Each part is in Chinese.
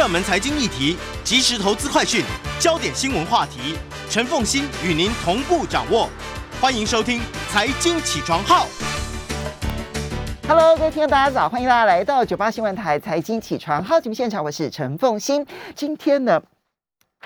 热门财经议题、即时投资快讯、焦点新闻话题，陈凤欣与您同步掌握。欢迎收听《财经起床号》。Hello，各位听众，大家早，欢迎大家来到九八新闻台财经起床号节目现场，我是陈凤欣。今天呢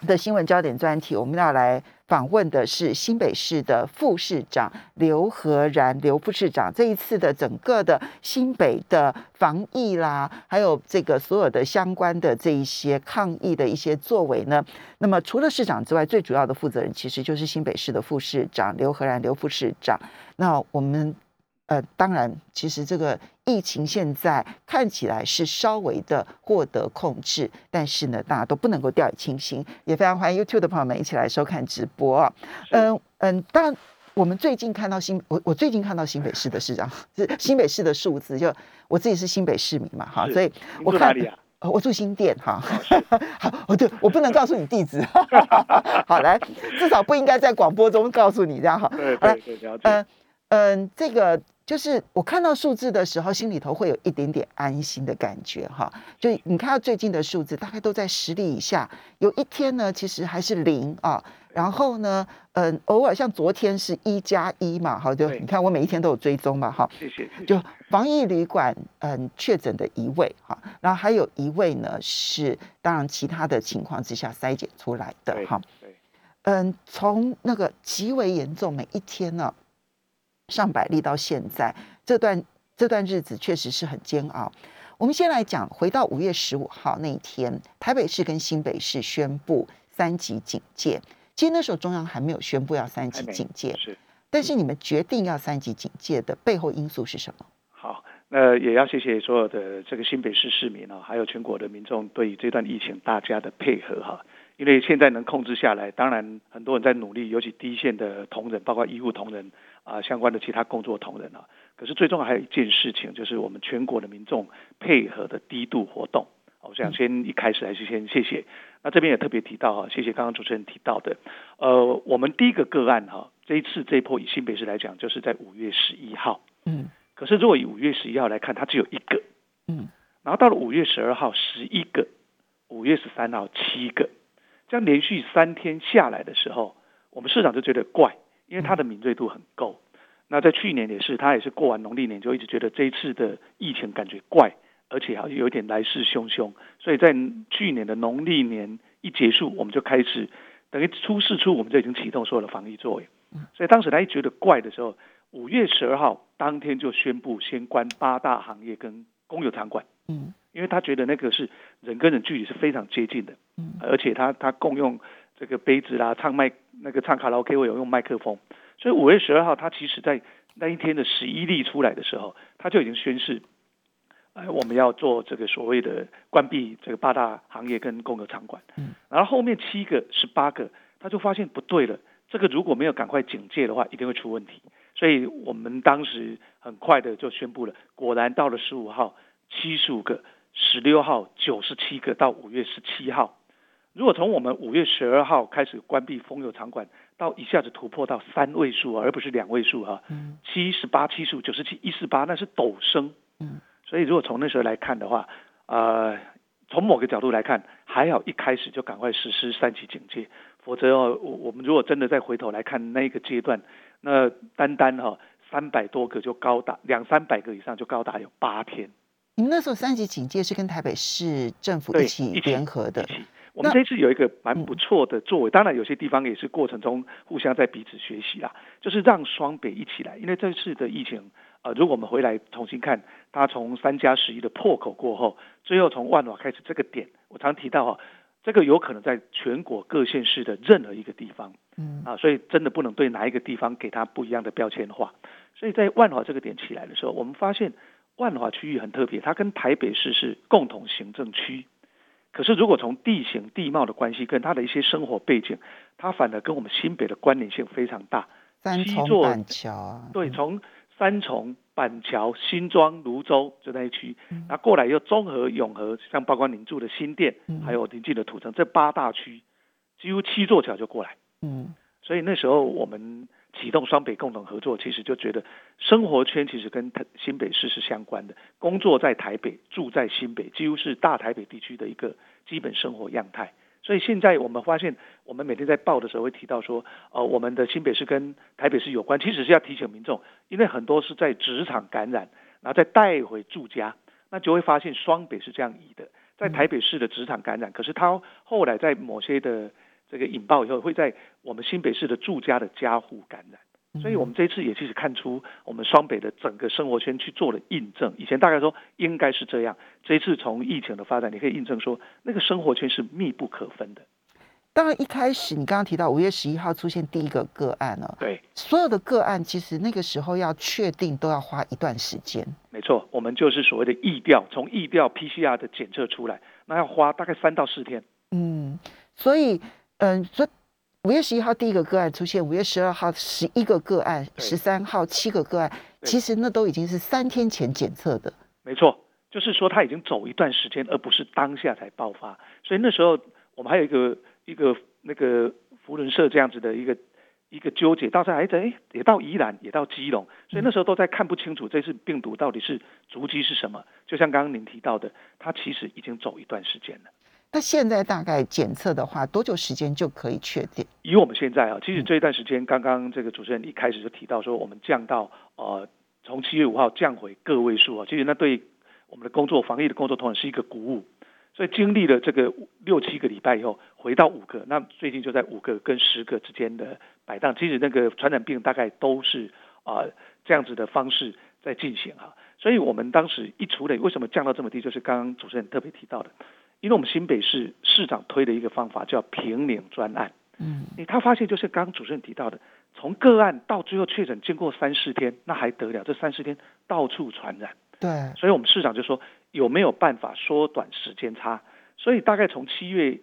的新闻焦点专题，我们要来访问的是新北市的副市长刘和然刘副市长。这一次的整个的新北的防疫啦，还有这个所有的相关的这一些抗疫的一些作为呢，那么除了市长之外，最主要的负责人其实就是新北市的副市长刘和然刘副市长。那我们。呃，当然，其实这个疫情现在看起来是稍微的获得控制，但是呢，大家都不能够掉以轻心。也非常欢迎 YouTube 的朋友们一起来收看直播啊。嗯嗯，当然，我们最近看到新，我我最近看到新北市的市长 是新北市的数字，就我自己是新北市民嘛，哈，所以我看。呃我住新店哈，好，我对我不能告诉你地址，好来，至少不应该在广播中告诉你这样哈。对对对，了解。嗯嗯，这个。就是我看到数字的时候，心里头会有一点点安心的感觉哈。就你看到最近的数字，大概都在十例以下。有一天呢，其实还是零啊。然后呢，嗯，偶尔像昨天是一加一嘛，好，就你看我每一天都有追踪嘛，哈。谢谢。就防疫旅馆，嗯，确诊的一位哈，然后还有一位呢是当然其他的情况之下筛检出来的哈。嗯，从那个极为严重，每一天呢。上百例到现在，这段这段日子确实是很煎熬。我们先来讲，回到五月十五号那一天，台北市跟新北市宣布三级警戒。其实那时候中央还没有宣布要三级警戒，是。但是你们决定要三级警戒的背后因素是什么？好，那也要谢谢所有的这个新北市市民啊，还有全国的民众对于这段疫情大家的配合哈。因为现在能控制下来，当然很多人在努力，尤其第一线的同仁，包括医护同仁。啊，相关的其他工作同仁啊，可是最重要还有一件事情，就是我们全国的民众配合的低度活动。我想先一开始还是先谢谢。那这边也特别提到哈，谢谢刚刚主持人提到的，呃，我们第一个个案哈，这一次这一波以新北市来讲，就是在五月十一号。嗯。可是如果以五月十一号来看，它只有一个。嗯。然后到了五月十二号十一个，五月十三号七个，这样连续三天下来的时候，我们市长就觉得怪。因为他的敏锐度很够，那在去年也是，他也是过完农历年就一直觉得这一次的疫情感觉怪，而且好像有点来势汹汹，所以在去年的农历年一结束，我们就开始等于初四初，我们就已经启动所有的防疫作为。所以当时他一觉得怪的时候，五月十二号当天就宣布先关八大行业跟公有场馆。嗯，因为他觉得那个是人跟人距离是非常接近的，嗯，而且他他共用。这个杯子啦，唱麦那个唱卡拉 OK 会有用麦克风，所以五月十二号他其实在那一天的十一例出来的时候，他就已经宣誓，哎，我们要做这个所谓的关闭这个八大行业跟公有场馆。嗯，然后后面七个、十八个，他就发现不对了，这个如果没有赶快警戒的话，一定会出问题。所以我们当时很快的就宣布了，果然到了十五号七十五个，十六号九十七个，到五月十七号。如果从我们五月十二号开始关闭风油场馆，到一下子突破到三位数而不是两位数哈，七十八、七十五、九十七、一四八，那是陡升。嗯，所以如果从那时候来看的话，呃，从某个角度来看，还好一开始就赶快实施三级警戒，否则哦，我我们如果真的再回头来看那个阶段，那单单哈三百多个就高达两三百个以上就高达有八天。你们那时候三级警戒是跟台北市政府一起联合的。我们这次有一个蛮不错的作为，当然有些地方也是过程中互相在彼此学习啦，就是让双北一起来，因为这次的疫情，呃，如果我们回来重新看，它从三加十一的破口过后，最后从万瓦开始这个点，我常提到哈，这个有可能在全国各县市的任何一个地方，嗯。啊，所以真的不能对哪一个地方给它不一样的标签化，所以在万华这个点起来的时候，我们发现万华区域很特别，它跟台北市是共同行政区。可是，如果从地形地貌的关系跟他的一些生活背景，它反而跟我们新北的关联性非常大。三重板桥啊，对，从三重板桥、新庄、泸州就那一区，那过来又综合永和，像包括您住的新店，还有邻近的土城，这八大区几乎七座桥就过来。嗯，所以那时候我们启动双北共同合作，其实就觉得生活圈其实跟新北市是相关的，工作在台北，住在新北，几乎是大台北地区的一个基本生活样态。所以现在我们发现，我们每天在报的时候会提到说，呃，我们的新北市跟台北市有关，其实是要提醒民众，因为很多是在职场感染，然后再带回住家，那就会发现双北是这样移的，在台北市的职场感染，可是他后来在某些的这个引爆以后，会在我们新北市的住家的家户感染。所以，我们这次也其实看出我们双北的整个生活圈去做了印证。以前大概说应该是这样，这一次从疫情的发展，你可以印证说那个生活圈是密不可分的。当然，一开始你刚刚提到五月十一号出现第一个个案了，对，所有的个案其实那个时候要确定都要花一段时间。没错，我们就是所谓的疫调，从疫调 PCR 的检测出来，那要花大概三到四天。嗯，所以，嗯，所以。五月十一号第一个个案出现，五月十二号十一个个案，十三号七个个案，其实那都已经是三天前检测的。没错，就是说他已经走一段时间，而不是当下才爆发。所以那时候我们还有一个一个那个福伦社这样子的一个一个纠结，到时候还在哎也到宜兰也到基隆，所以那时候都在看不清楚这次病毒到底是足迹是什么。就像刚刚您提到的，它其实已经走一段时间了。那现在大概检测的话，多久时间就可以确定？以我们现在啊，其实这一段时间，刚刚这个主持人一开始就提到说，我们降到呃，从七月五号降回个位数啊，其实那对我们的工作防疫的工作同样是一个鼓舞。所以经历了这个六七个礼拜以后，回到五个，那最近就在五个跟十个之间的摆荡。其实那个传染病大概都是啊这样子的方式在进行啊。所以我们当时一处理，为什么降到这么低？就是刚刚主持人特别提到的。因为我们新北市市长推的一个方法叫平领专案，嗯，你他发现就是刚刚主持人提到的，从个案到最后确诊，经过三四天，那还得了？这三四天到处传染，对，所以我们市长就说有没有办法缩短时间差？所以大概从七月，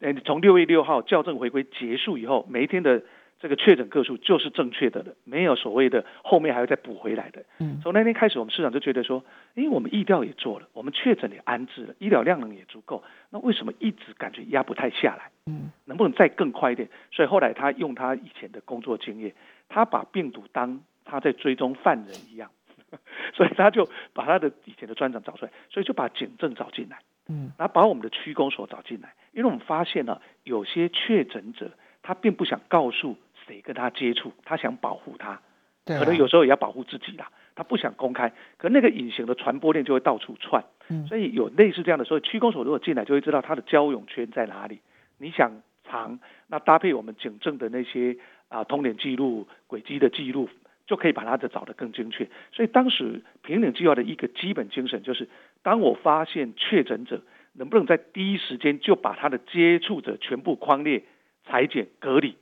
呃，从六月六号校正回归结束以后，每一天的。这个确诊个数就是正确的了，没有所谓的后面还要再补回来的。嗯，从那天开始，我们市长就觉得说，因为我们疫调也做了，我们确诊也安置了，医疗量能也足够，那为什么一直感觉压不太下来？嗯，能不能再更快一点？所以后来他用他以前的工作经验，他把病毒当他在追踪犯人一样，所以他就把他的以前的专长找出来，所以就把警政找进来，嗯，然后把我们的区公所找进来，因为我们发现了有些确诊者他并不想告诉。谁跟他接触，他想保护他，可能有时候也要保护自己啦。他不想公开，可那个隐形的传播链就会到处窜。所以有类似这样的，所以区公所如果进来，就会知道他的交友圈在哪里。你想藏，那搭配我们警政的那些啊通联记录、轨迹的记录，就可以把他的找得更精确。所以当时平顶计划的一个基本精神就是，当我发现确诊者，能不能在第一时间就把他的接触者全部框列、裁剪、隔离。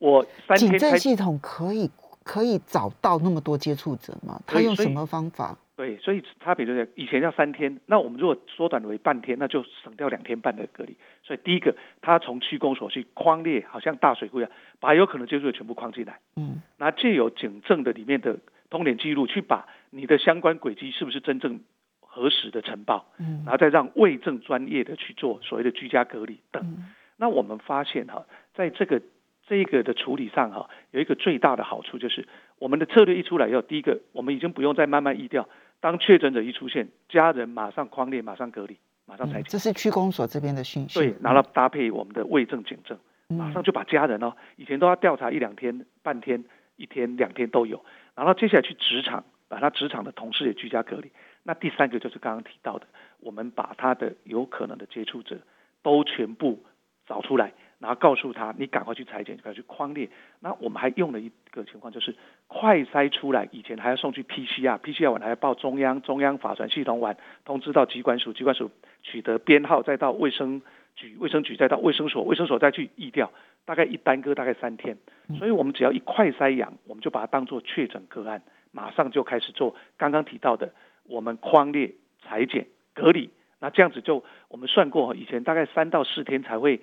我警政系统可以可以找到那么多接触者吗？他用什么方法？对，所以差别就在以前要三天，那我们如果缩短为半天，那就省掉两天半的隔离。所以第一个，他从区公所去框列，好像大水库一样，把有可能接触的全部框进来。嗯，那借由警政的里面的通联记录，去把你的相关轨迹是不是真正核实的呈报，嗯，然后再让卫政专业的去做所谓的居家隔离等。那我们发现哈，在这个。这个的处理上哈，有一个最大的好处就是，我们的策略一出来以后，第一个，我们已经不用再慢慢移掉，当确诊者一出现，家人马上框列，马上隔离，马上裁剪。这是区公所这边的讯息。对，然后搭配我们的卫政警政，马上就把家人哦，以前都要调查一两天、半天、一天、两天都有，然后接下来去职场，把他职场的同事也居家隔离。那第三个就是刚刚提到的，我们把他的有可能的接触者都全部找出来。然后告诉他，你赶快去裁剪，赶快去框列。那我们还用了一个情况，就是快筛出来以前还要送去 PCR，PCR 完还要报中央，中央法传系统完通知到机关署，机关署取得编号，再到卫生局，卫生局再到卫生所，卫生所再去疫调，大概一耽搁大概三天。所以我们只要一快筛阳，我们就把它当做确诊个案，马上就开始做刚刚提到的我们框列、裁剪、隔离。那这样子就我们算过，以前大概三到四天才会。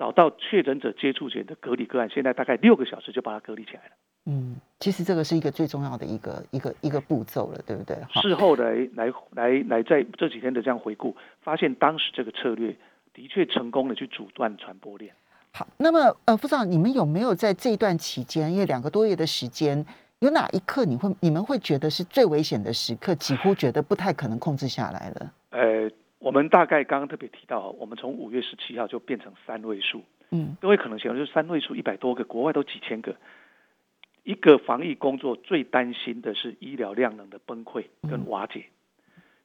找到确诊者接触者的隔离个案，现在大概六个小时就把它隔离起来了。嗯，其实这个是一个最重要的一个一个一个步骤了，对不对？事后来来来来，在这几天的这样回顾，发现当时这个策略的确成功的去阻断传播链。好，那么呃，副长，你们有没有在这段期间，因为两个多月的时间，有哪一刻你会你们会觉得是最危险的时刻，几乎觉得不太可能控制下来了？呃，我们大概刚刚特别提到，我们从五月十七号就变成三位数，嗯各位可能想就是三位数一百多个，国外都几千个。一个防疫工作最担心的是医疗量能的崩溃跟瓦解。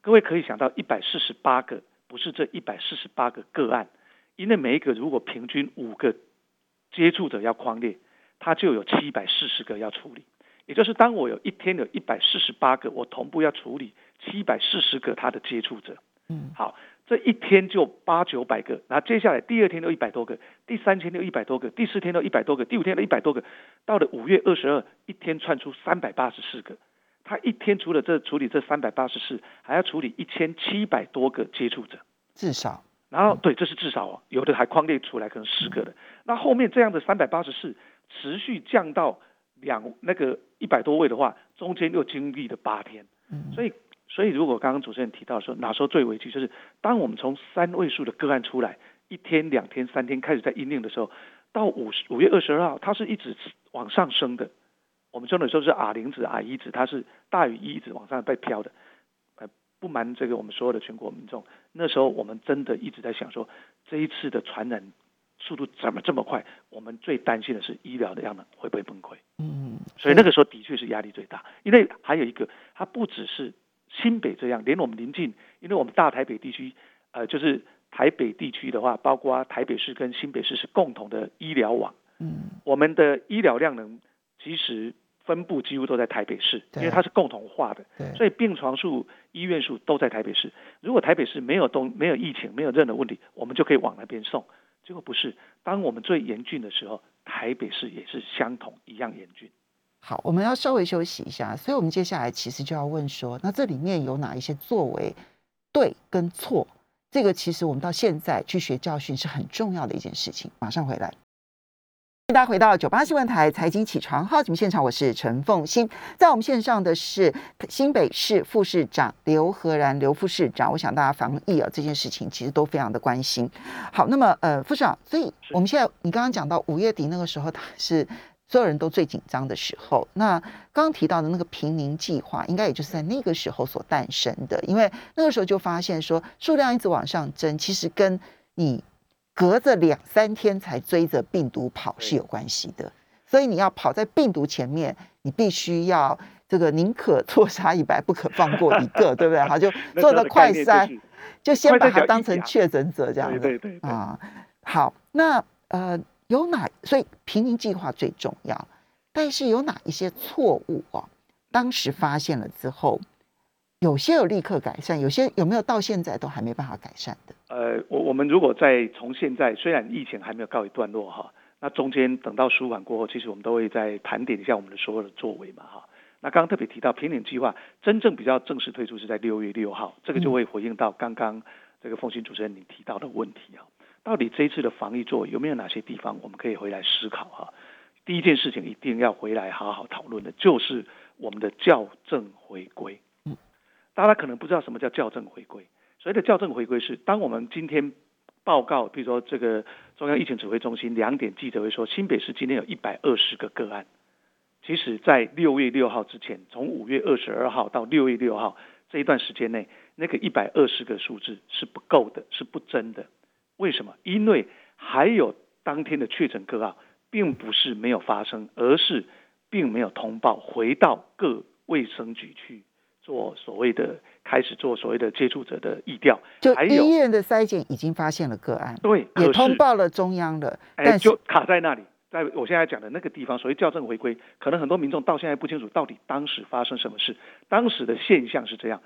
各位可以想到，一百四十八个不是这一百四十八个个案，因为每一个如果平均五个接触者要框列，它就有七百四十个要处理。也就是当我有一天有一百四十八个，我同步要处理七百四十个他的接触者。嗯好，这一天就八九百个，然后接下来第二天都一百多个，第三天都一百多个，第四天都一百多个，第五天都一百多个，到了五月二十二，一天窜出三百八十四个。他一天除了这处理这三百八十四，还要处理一千七百多个接触者。至少然后对，这是至少哦，有的还框列出来可能十个的。那后面这样的三百八十四持续降到两那个一百多位的话，中间又经历了八天。嗯所以，所以如果刚刚主持人提到说哪时候最危机，就是当我们从三位数的个案出来，一天、两天、三天开始在阴令的时候，到五十五月二十二号，它是一直往上升的。我们说的时候是 R 零值、R 一值，它是大于一一直往上被飘的。呃，不瞒这个我们所有的全国民众，那时候我们真的一直在想说，这一次的传染速度怎么这么快？我们最担心的是医疗的量能会不会崩溃。嗯，所以那个时候的确是压力最大，因为还有一个，它不只是新北这样，连我们邻近，因为我们大台北地区，呃，就是台北地区的话，包括台北市跟新北市是共同的医疗网，嗯我们的医疗量能其实分布几乎都在台北市，因为它是共同化的，所以病床数、医院数都在台北市。如果台北市没有东没有疫情，没有任何问题，我们就可以往那边送。结果不是，当我们最严峻的时候，台北市也是相同一样严峻。好，我们要稍微休息一下，所以我们接下来其实就要问说，那这里面有哪一些作为对跟错？这个其实我们到现在去学教训是很重要的一件事情。马上回来。大家回到九八新闻台财经起床号节目现场，我是陈凤欣，在我们线上的是新北市副市长刘和然刘副市长。我想大家防疫啊这件事情其实都非常的关心。好，那么呃副市长，所以我们现在你刚刚讲到五月底那个时候，他是所有人都最紧张的时候。那刚刚提到的那个平宁计划，应该也就是在那个时候所诞生的，因为那个时候就发现说数量一直往上增，其实跟你隔着两三天才追着病毒跑是有关系的。所以你要跑在病毒前面，你必须要这个宁可错杀一百，不可放过一个，对不对？好，就做的快筛，就先把它当成确诊者这样子。对对啊，好，那呃有哪？所以平民计划最重要，但是有哪一些错误哦？当时发现了之后，有些有立刻改善，有些有没有到现在都还没办法改善的？呃，我我们如果在从现在，虽然疫情还没有告一段落哈，那中间等到舒缓过后，其实我们都会再盘点一下我们的所有的作为嘛哈。那刚刚特别提到平顶计划真正比较正式推出是在六月六号，这个就会回应到刚刚这个凤新主持人你提到的问题啊，到底这一次的防疫作有没有哪些地方我们可以回来思考哈？第一件事情一定要回来好好讨论的，就是我们的校正回归。嗯，大家可能不知道什么叫校正回归。所谓的校正回归是，当我们今天报告，比如说这个中央疫情指挥中心两点记者会说，新北市今天有一百二十个个案。其实，在六月六号之前，从五月二十二号到六月六号这一段时间内，那个一百二十个数字是不够的，是不真的。为什么？因为还有当天的确诊个案，并不是没有发生，而是并没有通报回到各卫生局去做所谓的开始做所谓的接触者的疫调，就医院的筛检已经发现了个案，对，也通报了中央了，哎，但是就卡在那里。在我现在讲的那个地方，所谓校正回归，可能很多民众到现在不清楚到底当时发生什么事。当时的现象是这样：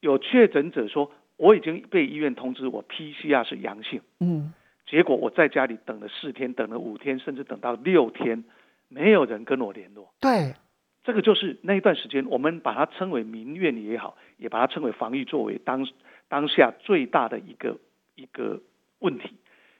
有确诊者说我已经被医院通知我 PCR 是阳性，嗯，结果我在家里等了四天，等了五天，甚至等到六天，没有人跟我联络。对，这个就是那一段时间，我们把它称为民怨也好，也把它称为防疫作为当当下最大的一个一个问题。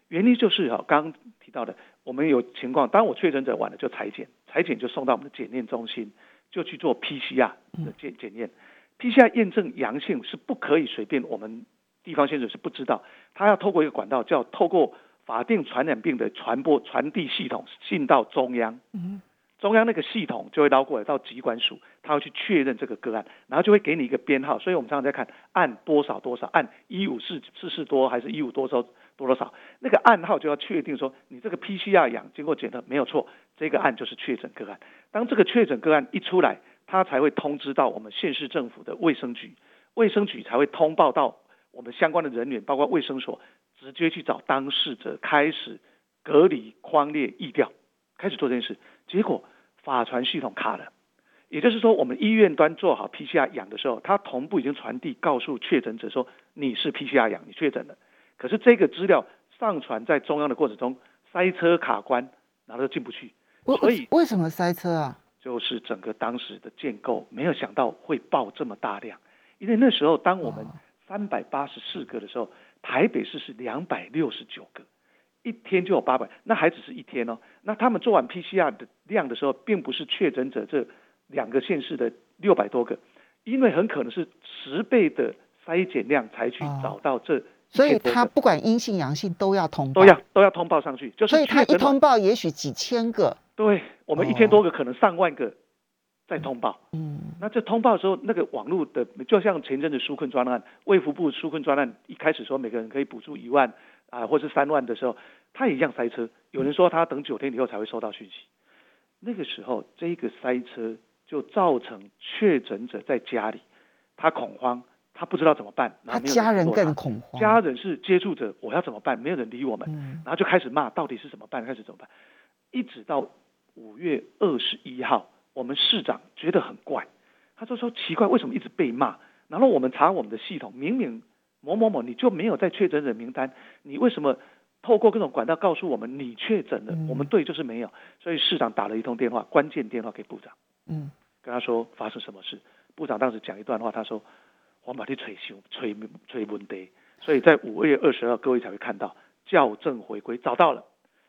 原因就是哈，刚刚提到的，我们有情况，当我确诊者晚了就裁剪，裁剪就送到我们的检验中心，就去做 PCR 的检检验。PCR 验证阳性是不可以随便，我们地方先生是不知道，他要透过一个管道叫透过法定传染病的传播传递系统信到中央，嗯中央那个系统就会捞过来到疾管署，他会去确认这个个案，然后就会给你一个编号。所以我们常常在看按多少多少，按一五四四四多还是一五多少多多少，那个暗号就要确定说你这个 PCR 阳经过检测没有错，这个案就是确诊个案。当这个确诊个案一出来，他才会通知到我们县市政府的卫生局，卫生局才会通报到我们相关的人员，包括卫生所，直接去找当事者开始隔离、框列、疫调，开始做这件事。结果法传系统卡了，也就是说，我们医院端做好 PCR 阳的时候，它同步已经传递告诉确诊者说你是 PCR 阳，你确诊了。可是这个资料上传在中央的过程中，塞车卡关，然后就进不去，为所以为什么塞车啊？就是整个当时的建构没有想到会爆这么大量，因为那时候当我们哦三百八十四个的时候，台北市是两百六十九个，一天就有八百，那还只是一天哦。那他们做完 PCR 的量的时候，并不是确诊者这两个县市的六百多个，因为很可能是十倍的筛检量才去哦找到这所以1000多个他不管阴性阳性都要通报，都要都要通报上去，就是所以他一通报也许几千个，对我们一千多个，可能上万个在通报。嗯。那这通报的时候，那个网络的就像前阵子纾困专案，卫福部纾困专案一开始说每个人可以补助一万啊，或是三万的时候，他也一样塞车。有人说他等九天以后才会收到讯息，那个时候这个塞车就造成确诊者在家里，他恐慌，他不知道怎么办，然他家人更恐慌，家人是接触者，我要怎么办？没有人理我们，嗯。然后就开始骂，到底是怎么办？开始怎么办？一直到五月二十一号，我们市长觉得很怪，他就说奇怪，为什么一直被骂？然后我们查我们的系统，明明某某某你就没有在确诊者名单，你为什么透过各种管道告诉我们你确诊了？嗯我们对就是没有，所以市长打了一通电话，关键电话给部长，嗯跟他说发生什么事。部长当时讲一段话，他说我把你吹修吹吹问题，所以在五月二十二，各位才会看到校正回归找到了，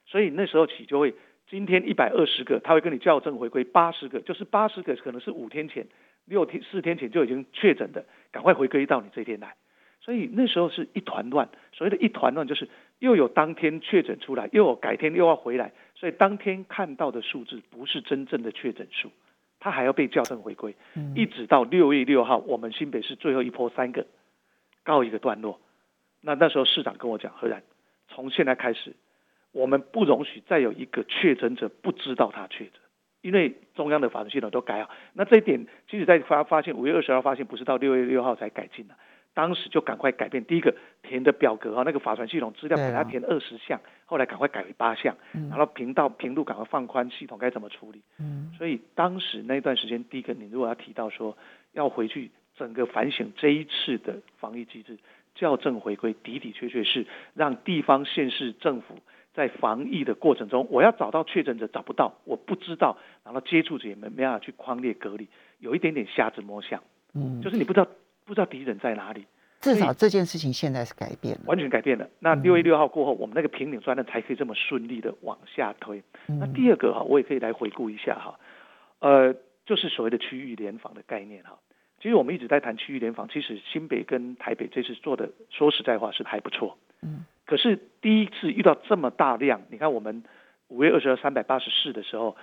所以那时候起就会，今天一百二十个，他会跟你校正回归八十个，就是八十个可能是五天前、六天、四天前就已经确诊的，赶快回归到你这天来。所以那时候是一团乱，所谓的一团乱就是又有当天确诊出来，又有改天又要回来，所以当天看到的数字不是真正的确诊数，它还要被校正回归。嗯一直到六月六号，我们新北市最后一波三个告一个段落。那那时候市长跟我讲，何然，从现在开始，我们不容许再有一个确诊者不知道他确诊，因为中央的法律系统都改好。那这一点，其实在发发现五月二十号发现，不是到六月六号才改进的。当时就赶快改变，第一个填的表格哈，那个法传系统资料给他填二十项，后来赶快改为八项，嗯然后频道频度赶快放宽，系统该怎么处理？嗯所以当时那段时间，第一个，你如果要提到说要回去整个反省这一次的防疫机制，校正回归，的的确确是让地方县市政府在防疫的过程中，我要找到确诊者找不到，我不知道，然后接触者也没没办法去框列隔离，有一点点瞎子摸象，嗯，就是你不知道不知道敌人在哪里，至少这件事情现在是改变了。完全改变了。那嗯六月六号过后，我们那个平顶专案才可以这么顺利的往下推。那嗯第二个哈，我也可以来回顾一下哈，呃，就是所谓的区域联防的概念哈。其实我们一直在谈区域联防，其实新北跟台北这次做的，说实在话是还不错。嗯可是第一次遇到这么大量，你看我们五月二十二三百八十四的时候，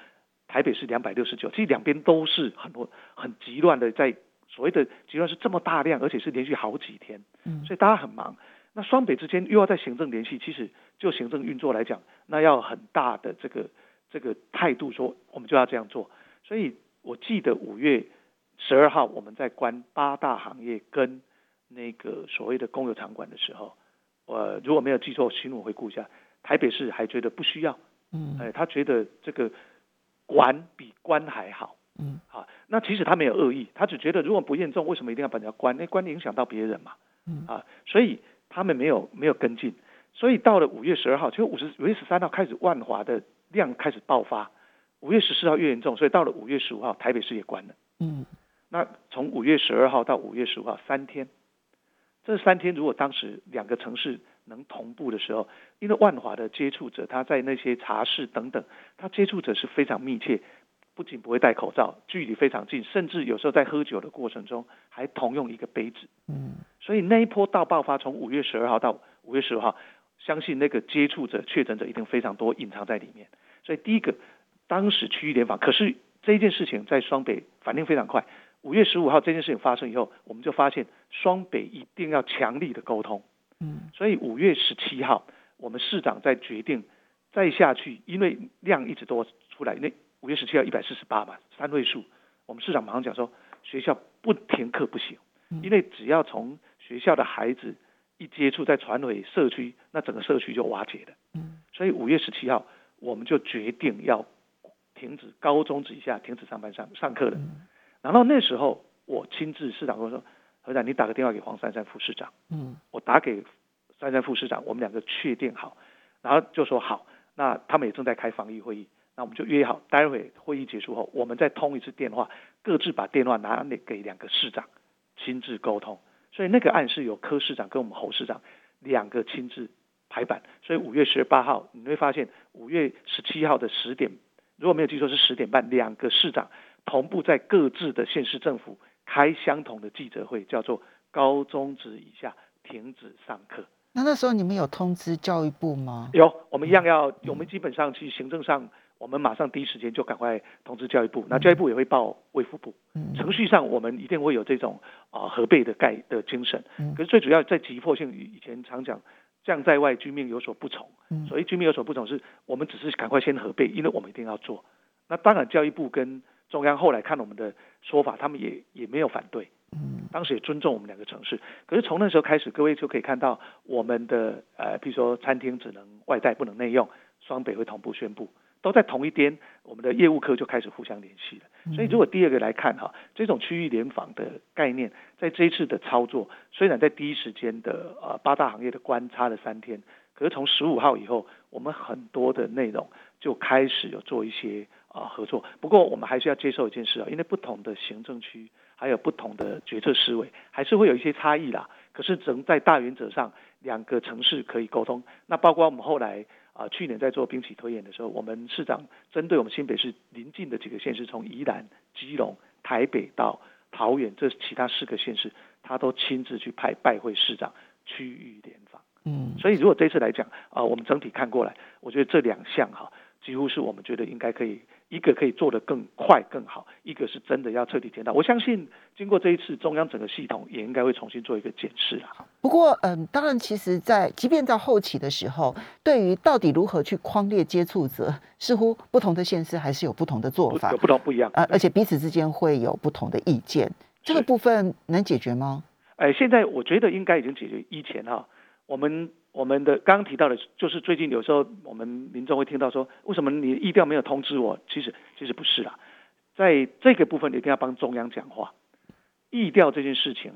台北是两百六十九，其实两边都是很多很急乱的在所谓的急乱是这么大量，而且是连续好几天。嗯所以大家很忙。那双北之间又要在行政联系，其实就行政运作来讲，那要很大的这个这个态度说，我们就要这样做。所以我记得五月十二号我们在关八大行业跟那个所谓的公有场馆的时候，呃，如果没有记错，新闻回顾一下，台北市还觉得不需要，嗯。哎、他觉得这个管比关还好。嗯。啊，那其实他没有恶意，他只觉得如果不严重，为什么一定要把人家关？那关影响到别人嘛，嗯。啊，所以他们没有没有跟进，所以到了五月十二号，就五十五月十三号开始万华的量开始爆发，五月十四号越严重，所以到了五月十五号，台北市也关了。嗯。那从五月十二号到五月十五号三天，这三天如果当时两个城市能同步的时候，因为万华的接触者他在那些茶室等等，他接触者是非常密切，不仅不会戴口罩，距离非常近，甚至有时候在喝酒的过程中还同用一个杯子。嗯所以那一波大爆发，从五月十二号到五月十五号，相信那个接触者、确诊者一定非常多，隐藏在里面。所以第一个，当时区域联防，可是这一件事情在双北反应非常快。五月十五号这件事情发生以后，我们就发现双北一定要强力的沟通。嗯，所以五月十七号，我们市长在决定再下去，因为量一直都出来，那五月十七号一百四十八嘛，三位数，我们市长马上讲说，学校不停课不行，因为只要从学校的孩子一接触，再传回社区，那整个社区就瓦解了。嗯，所以五月十七号，我们就决定要停止高中以下停止上班上上课了。然后那时候我亲自市长跟我说，何长你打个电话给黄珊珊副市长。嗯，我打给珊珊副市长，我们两个确定好，然后就说好，那他们也正在开防疫会议，那我们就约好，待会会议结束后，我们再通一次电话，各自把电话拿给两个市长亲自沟通。所以那个案是由柯市长跟我们侯市长两个亲自排版。所以五月十八号你会发现，五月十七号的十点，如果没有记错是十点半，两个市长同步在各自的县市政府开相同的记者会，叫做高中职以下停止上课。那那时候你们有通知教育部吗？有，我们一样要，我们基本上去行政上，我们马上第一时间就赶快通知教育部，那教育部也会报卫福部。嗯程序上我们一定会有这种啊核备的概的精神，嗯可是最主要在急迫性，以前常讲将在外，军命有所不从。嗯所以军命有所不从，是我们只是赶快先核备，因为我们一定要做。那当然，教育部跟中央后来看我们的说法，他们也也没有反对，嗯当时也尊重我们两个城市。可是从那时候开始，各位就可以看到我们的呃，比如说餐厅只能外带，不能内用，双北会同步宣布，都在同一天，我们的业务科就开始互相联系了。所以如果第二个来看哈，这种区域联防的概念，在这一次的操作，虽然在第一时间的呃八大行业的观察了三天，可是从十五号以后，我们很多的内容就开始有做一些啊、合作。不过我们还是要接受一件事啊，因为不同的行政区还有不同的决策思维，还是会有一些差异啦。可是能在大原则上，两个城市可以沟通。那包括我们后来啊、去年在做兵棋推演的时候，我们市长针对我们新北市邻近的几个县市，从宜兰、基隆、台北到桃园这其他四个县市，他都亲自去派拜会市长区域联防。嗯所以如果这次来讲啊、我们整体看过来，我觉得这两项哈、几乎是我们觉得应该可以，一个可以做得更快更好，一个是真的要彻底检讨。我相信经过这一次，中央整个系统也应该会重新做一个检视啊。不过，嗯，当然，其实在，即便到后期的时候，对于到底如何去框列接触者，似乎不同的县市还是有不同的做法不有，不同不一样。呃，而且彼此之间会有不同的意见。这个部分能解决吗？哎，现在我觉得应该已经解决。以前哈、我们我们的刚刚提到的，就是最近有时候我们民众会听到说，为什么你意调没有通知我？其实其实不是啦，在这个部分一定要帮中央讲话。意调这件事情，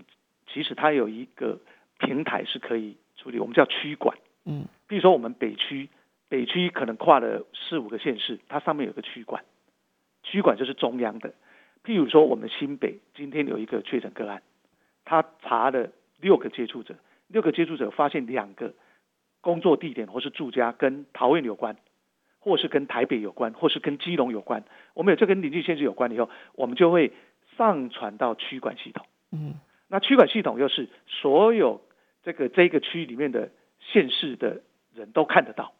其实它有一个平台是可以处理，我们叫区管。嗯比如说我们北区，北区可能跨了四五个县市，它上面有个区管，区管就是中央的。譬如说我们新北今天有一个确诊个案，他查了六个接触者，六个接触者发现两个工作地点或是住家跟桃园有关，或是跟台北有关，或是跟基隆有关。我们有这跟邻近县市有关以后，我们就会上传到区管系统。嗯那区管系统又是所有这个这个区里面的县市的人都看得到。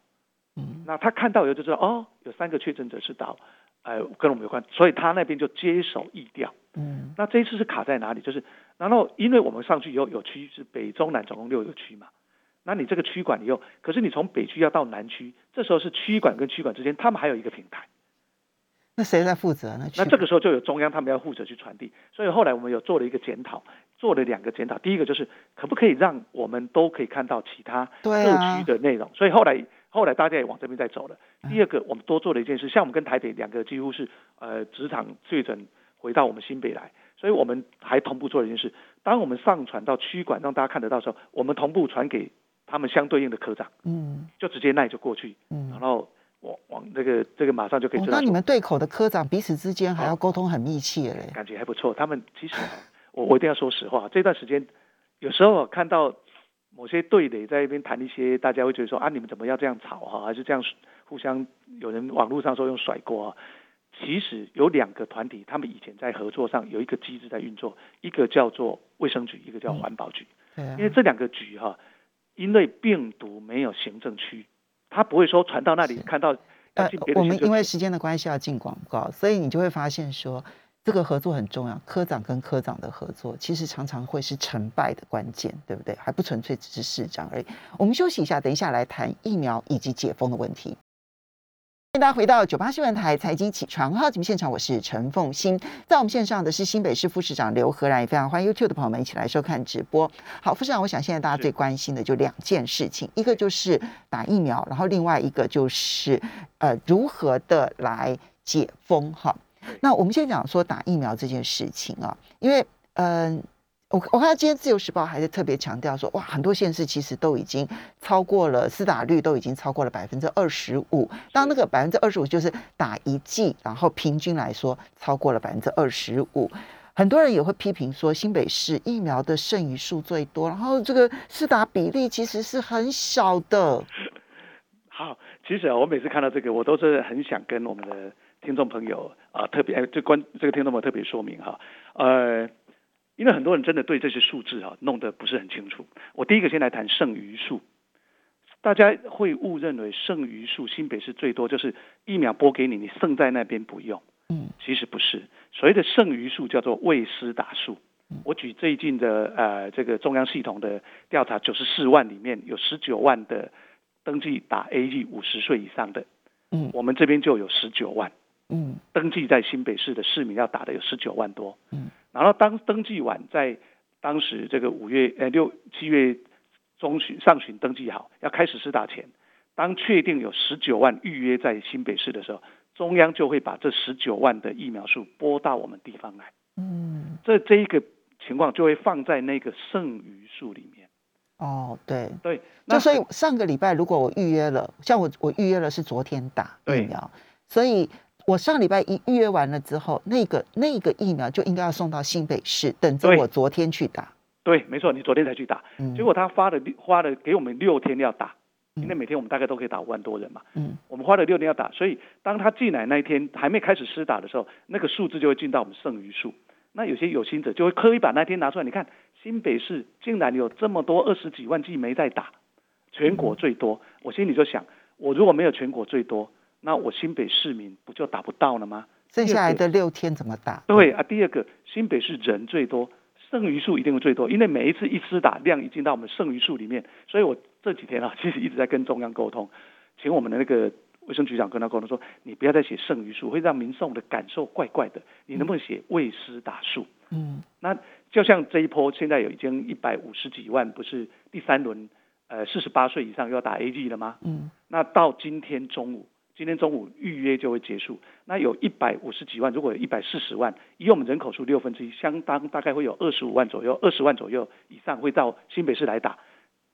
嗯那他看到以后就知道，哦，有三个确诊者是到，呃，跟我们有关，所以他那边就接手疫调。嗯那这一次是卡在哪里？就是，然后因为我们上去以后有区是北中南总共六个区嘛，那你这个区管以后，可是你从北区要到南区，这时候是区管跟区管之间，他们还有一个平台，那谁在负责呢？那这个时候就有中央他们要负责去传递，所以后来我们有做了一个检讨，做了两个检讨，第一个就是可不可以让我们都可以看到其他各区的内容，所以后来后来大家也往这边在走了。第二个，我们多做了一件事，像我们跟台北两个几乎是呃职场确诊回到我们新北来，所以我们还同步做了一件事，当我们上传到区管让大家看得到的时候，我们同步传给他们相对应的科长，嗯就直接那就过去，嗯然嗯。后往往这个这个马上就可以。那你们对口的科长彼此之间还哦要沟通很密切嘞。感觉还不错。他们其实啊我我一定要说实话，这段时间有时候看到某些对垒在那边谈一些，大家会觉得说啊，你们怎么要这样吵哈、还是这样互相有人网络上说用甩锅啊？其实有两个团体，他们以前在合作上有一个机制在运作，一个叫做卫生局，一个叫环保局。因为这两个局哈、因为病毒没有行政区，它不会说传到那里看到。呃，我们因为时间的关系要进广告，所以你就会发现说，这个合作很重要。科长跟科长的合作，其实常常会是成败的关键，对不对？还不纯粹只是市长而已。我们休息一下，等一下来谈疫苗以及解封的问题。欢迎大家回到九八新闻台财经起床号节目现场，我是陈凤欣，在我们线上的是新北市副市长刘和然，也非常欢迎 YouTube 的朋友们一起来收看直播。好，副市长，我想现在大家最关心的就两件事情，一个就是打疫苗，然后另外一个就是呃如何的来解封。哈，那我们先讲说打疫苗这件事情啊，因为嗯。我我看到今天《自由时报》还是特别强调说，哇，很多县市其实都已经超过了施打率，都已经超过了百分之二十五。当那个百分之二十五就是打一剂，然后平均来说超过了百分之二十五。很多人也会批评说，新北市疫苗的剩余数最多，然后这个施打比例其实是很少的。好，其实啊，我每次看到这个，我都是很想跟我们的听众朋友啊，特别这关这个听众朋友特别说明哈，呃。因为很多人真的对这些数字哈弄得不是很清楚。我第一个先来谈剩余数，大家会误认为剩余数新北市最多就是疫苗拨给你，你剩在那边不用。嗯，其实不是，所谓的剩余数叫做未施打数。我举最近的呃这个中央系统的调查，九十四万里面有十九万的登记打 A G 五十岁以上的，嗯，我们这边就有十九万，嗯，登记在新北市的市民要打的有十九万多，嗯。然后当登记完，在当时这个五月呃六七月中旬上旬登记好，要开始施打前，当确定有十九万预约在新北市的时候，中央就会把这十九万的疫苗数拨到我们地方来。嗯，这这一个情况就会放在那个剩余数里面。哦，对对，那所以上个礼拜如果我预约了，像我我预约了是昨天打疫苗，所以。我上礼拜一预约完了之后，那个那个疫苗就应该要送到新北市，等着我昨天去打。对，没错，你昨天才去打，结果他发了花了给我们六天要打，因为每天我们大概都可以打五万多人嘛。嗯，我们花了六天要打，所以当他进来那一天还没开始施打的时候，那个数字就会进到我们剩余数。那有些有心者就会刻意把那天拿出来，你看新北市竟然有这么多二十几万剂没在打，全国最多。我心里就想，我如果没有全国最多。那我新北市民不就打不到了吗？剩下来的六天怎么打？对啊，第二个新北市人最多，剩余数一定会最多，因为每一次一次打量已经到我们剩余数里面，所以我这几天啊，其实一直在跟中央沟通，请我们的那个卫生局长跟他沟通说，你不要再写剩余数，会让民众的感受怪怪的，你能不能写未施打数？嗯，那就像这一波现在有已经一百五十几万，不是第三轮呃四十八岁以上要打 A G 了吗？嗯，那到今天中午。今天中午预约就会结束，那有一百五十几万，如果有一百四十万，以我们人口数六分之一，相当大概会有二十五万左右，二十万左右以上会到新北市来打。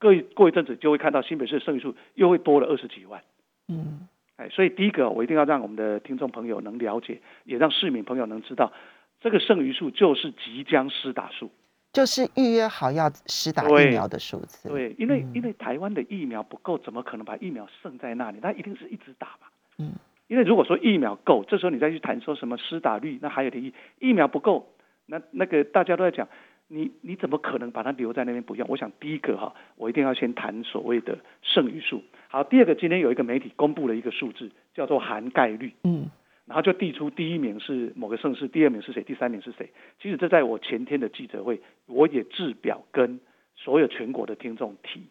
过过一阵子就会看到新北市的剩余数又会多了二十几万。嗯，哎，所以第一个我一定要让我们的听众朋友能了解，也让市民朋友能知道，这个剩余数就是即将施打数。就是预约好要施打疫苗的数字。对，因为因为台湾的疫苗不够，怎么可能把疫苗剩在那里？那一定是一直打嘛。嗯。因为如果说疫苗够，这时候你再去谈说什么施打率，那还有点意。疫苗不够，那那个大家都在讲，你你怎么可能把它留在那边不用？我想第一个哈，我一定要先谈所谓的剩余数。好，第二个，今天有一个媒体公布了一个数字，叫做含盖率。嗯。然后就递出第一名是某个盛世，第二名是谁，第三名是谁？其实这在我前天的记者会，我也制表跟所有全国的听众提。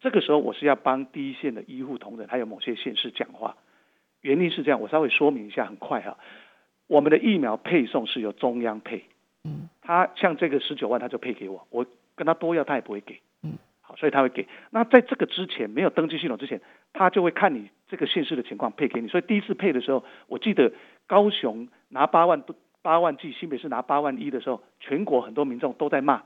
这个时候我是要帮第一线的医护同仁，还有某些县市讲话。原因是这样，我稍微说明一下，很快哈。我们的疫苗配送是由中央配，嗯，他像这个十九万他就配给我，我跟他多要他也不会给，嗯。好所以他会给。那在这个之前没有登记系统之前，他就会看你这个县市的情况配给你。所以第一次配的时候，我记得高雄拿八万八万剂新北市拿八万一的时候，全国很多民众都在骂，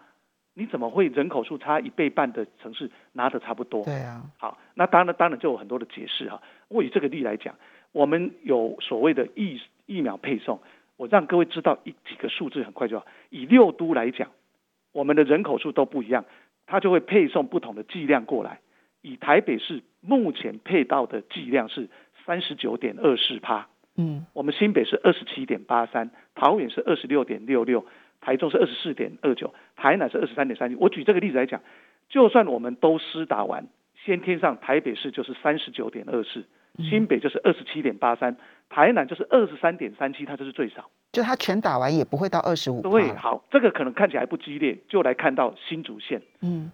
你怎么会人口数差一倍半的城市拿的差不多？对啊。好，那当然当然就有很多的解释哈。我以这个例来讲，我们有所谓的疫疫苗配送，我让各位知道一几个数字，很快就好。以六都来讲，我们的人口数都不一样。它就会配送不同的剂量过来。以台北市目前配到的剂量是三十九点二四帕，嗯，我们新北是二十七点八三，桃园是二十六点六六，台中是二十四点二九，台南是二十三点三七。我举这个例子来讲，就算我们都施打完，先天上台北市就是三十九点二四，新北就是二十七点八三，台南就是二十三点三七，它就是最少。就它全打完也不会到二十五。对，好，这个可能看起来不激烈，就来看到新竹县，嗯，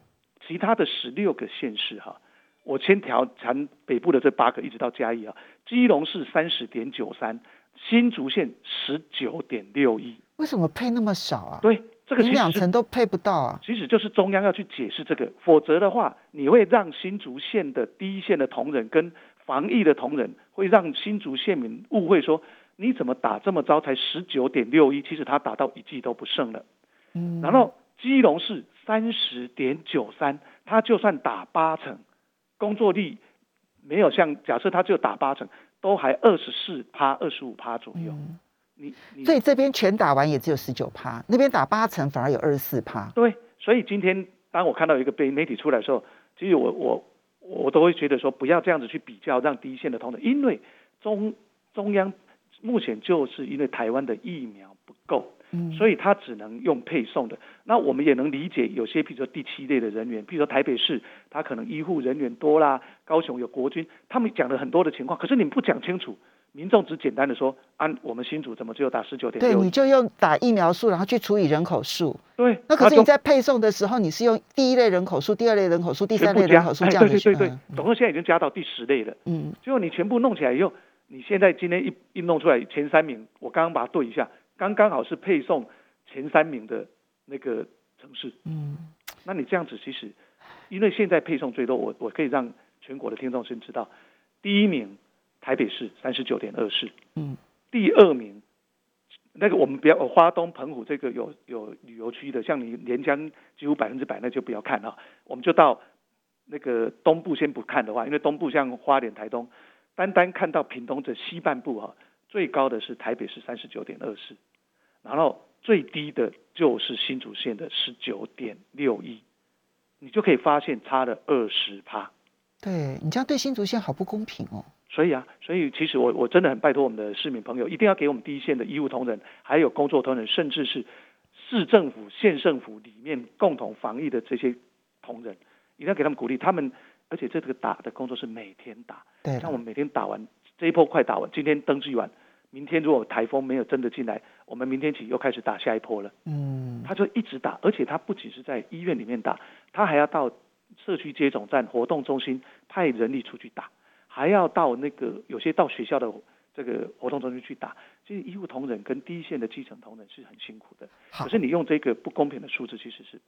其他的十六个县市哈，我先调谈北部的这八个，一直到嘉义啊，基隆市三十点九三，新竹县十九点六一，为什么配那么少啊？对，这个两层都配不到啊。其实就是中央要去解释这个，否则的话，你会让新竹县的第一线的同仁跟防疫的同仁，会让新竹县民误会说，你怎么打这么糟，才十九点六一，其实他打到一剂都不剩了。嗯，然后基隆市三十点九三，他就算打八成，工作力没有像假设他就打八成，都还二十四趴、二十五趴左右。嗯你你所以这边全打完也只有十九趴，那边打八成反而有二十四趴。对，所以今天当我看到一个被媒体出来的时候，其实我我我都会觉得说，不要这样子去比较，让第一线的同仁，因为中中央目前就是因为台湾的疫苗不够，嗯，所以他只能用配送的。那我们也能理解，有些比如说第七类的人员，比如说台北市，他可能医护人员多啦，高雄有国军，他们讲了很多的情况，可是你们不讲清楚，民众只简单的说，按我们新竹怎么只有打十九点对，你？就用打疫苗数，然后去除以人口数。对，那可是你在配送的时候，你是用第一类人口数、第二类人口数、第三类人口数哎，这样子去。对对对对嗯，总共现在已经加到第十类了。嗯结果你全部弄起来以后，你现在今天一一弄出来前三名，我刚刚把它对一下，刚刚好是配送前三名的那个城市。嗯那你这样子其实，因为现在配送最多，我我可以让全国的听众先知道，第一名台北市三十九点二四，嗯第二名。那个我们不要，花东澎湖这个有有旅游区的，像你连江几乎百分之百，那就不要看哈。我们就到那个东部先不看的话，因为东部像花莲、台东，单单看到屏东这西半部哈，最高的是台北市三十九点二四，然后最低的就是新竹县的十九点六一，你就可以发现差了二十趴。对你这样对新竹县好不公平哦。所以啊，所以其实我我真的很拜托我们的市民朋友，一定要给我们第一线的医务同仁，还有工作同仁，甚至是市政府、县政府里面共同防疫的这些同仁，一定要给他们鼓励。他们而且这个打的工作是每天打，像我们每天打完这一波快打完，今天登记完，明天如果台风没有真的进来，我们明天起又开始打下一波了。嗯他就一直打，而且他不仅是在医院里面打，他还要到社区接种站、活动中心派人力出去打，还要到那个有些到学校的这个活动中心去打。其实医务同仁跟第一线的基层同仁是很辛苦的，好可是你用这个不公平的数字，其实是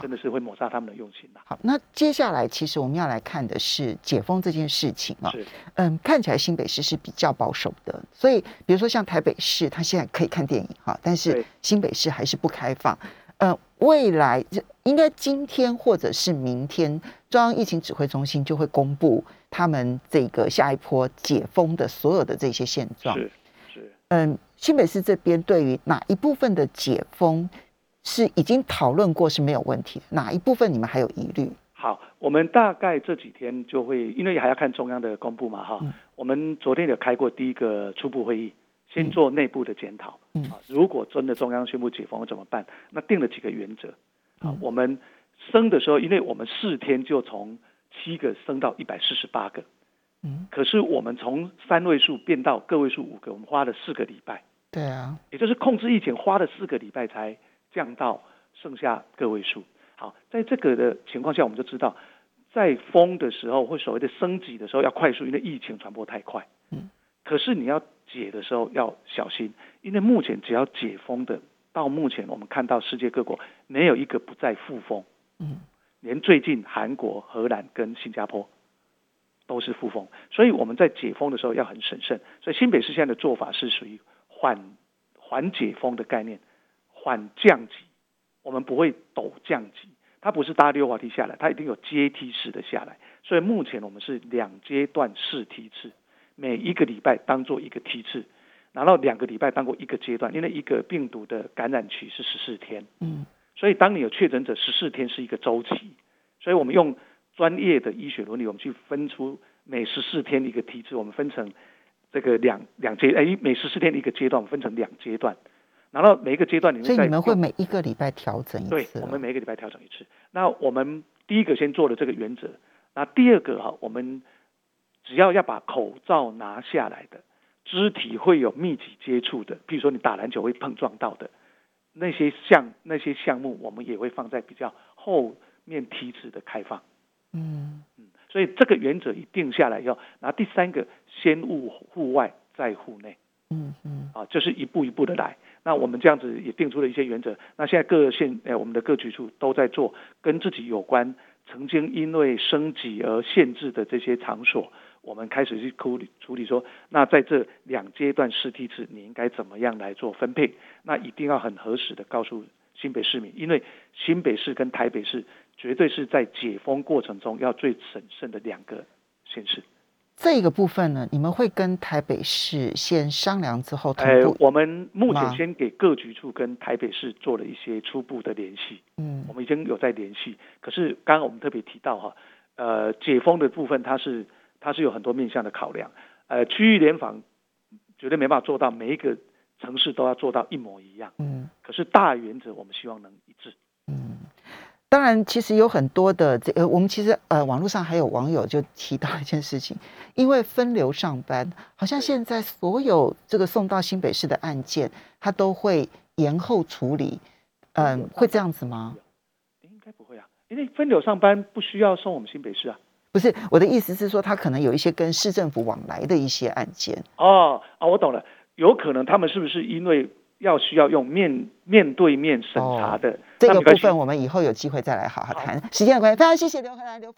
真的是会抹杀他们的用心的。好，那接下来其实我们要来看的是解封这件事情啊。是嗯，看起来新北市是比较保守的，所以比如说像台北市，它现在可以看电影哈，但是新北市还是不开放。呃，未来这应该今天或者是明天，中央疫情指挥中心就会公布他们这个下一波解封的所有的这些现状。是是。嗯，新北市这边对于哪一部分的解封是已经讨论过是没有问题的，哪一部分你们还有疑虑？好，我们大概这几天就会，因为还要看中央的公布嘛，哈。嗯我们昨天有开过第一个初步会议，先做内部的检讨。嗯啊，如果真的中央宣布解封怎么办？那定了几个原则。啊嗯，我们升的时候，因为我们四天就从七个升到一百四十八个，嗯，可是我们从三位数变到个位数五个，我们花了四个礼拜，对啊，也就是控制疫情花了四个礼拜才降到剩下个位数。好，在这个的情况下，我们就知道，在封的时候或所谓的升级的时候要快速，因为疫情传播太快。嗯，可是你要解的时候要小心，因为目前只要解封的，到目前我们看到世界各国没有一个不再复封，嗯连最近韩国、荷兰跟新加坡都是复封，所以我们在解封的时候要很审慎。所以新北市现在的做法是属于缓缓解封的概念，缓降级，我们不会陡降级，它不是搭溜滑梯下来，它一定有阶梯式的下来。所以目前我们是两阶段式梯次，每一个礼拜当做一个梯次，然后两个礼拜当过一个阶段，因为一个病毒的感染期是十四天。嗯所以当你有确诊者，十四天是一个周期，所以我们用专业的医学伦理，我们去分出每十四天一个梯次，我们分成这个两两阶，哎，每十四天一个阶段，我们分成两阶段，然后每一个阶段里面再所以你们会每一个礼拜调整一对次，我们每一个礼拜调整一次。那我们第一个先做了这个原则，那第二个哈，我们只要要把口罩拿下来的，肢体会有密集接触的，比如说你打篮球会碰撞到的那些项那些项目，我们也会放在比较后面梯次的开放。嗯嗯，所以这个原则一定下来以后，然后第三个先户户外再户内。嗯嗯啊，就是一步一步的来。那我们这样子也定出了一些原则。那现在各县呃，我们的各局处都在做跟自己有关，曾经因为升级而限制的这些场所，我们开始去处理处理说，那在这两阶段试梯次，你应该怎么样来做分配？那一定要很核实的告诉新北市民，因为新北市跟台北市绝对是在解封过程中要最审慎的两个县市。这个部分呢，你们会跟台北市先商量之后同我们目前先给各局处跟台北市做了一些初步的联系，嗯我们已经有在联系。可是刚刚我们特别提到哈，呃，解封的部分它是它是有很多面向的考量，呃，区域联防绝对没办法做到每一个城市都要做到一模一样，嗯可是大原则我们希望能一致。嗯。当然，其实有很多的这呃，我们其实呃，网络上还有网友就提到一件事情，因为分流上班，好像对现在所有这个送到新北市的案件，它都会延后处理，嗯、有会这样子吗？应该不会啊，因为分流上班不需要送我们新北市啊。不是，我的意思是说，他可能有一些跟市政府往来的一些案件，哦啊，我懂了，有可能他们是不是因为要需要用面面对面审查的？这个部分我们以后有机会再来好好谈。时间的关系，非常谢谢刘和兰刘副。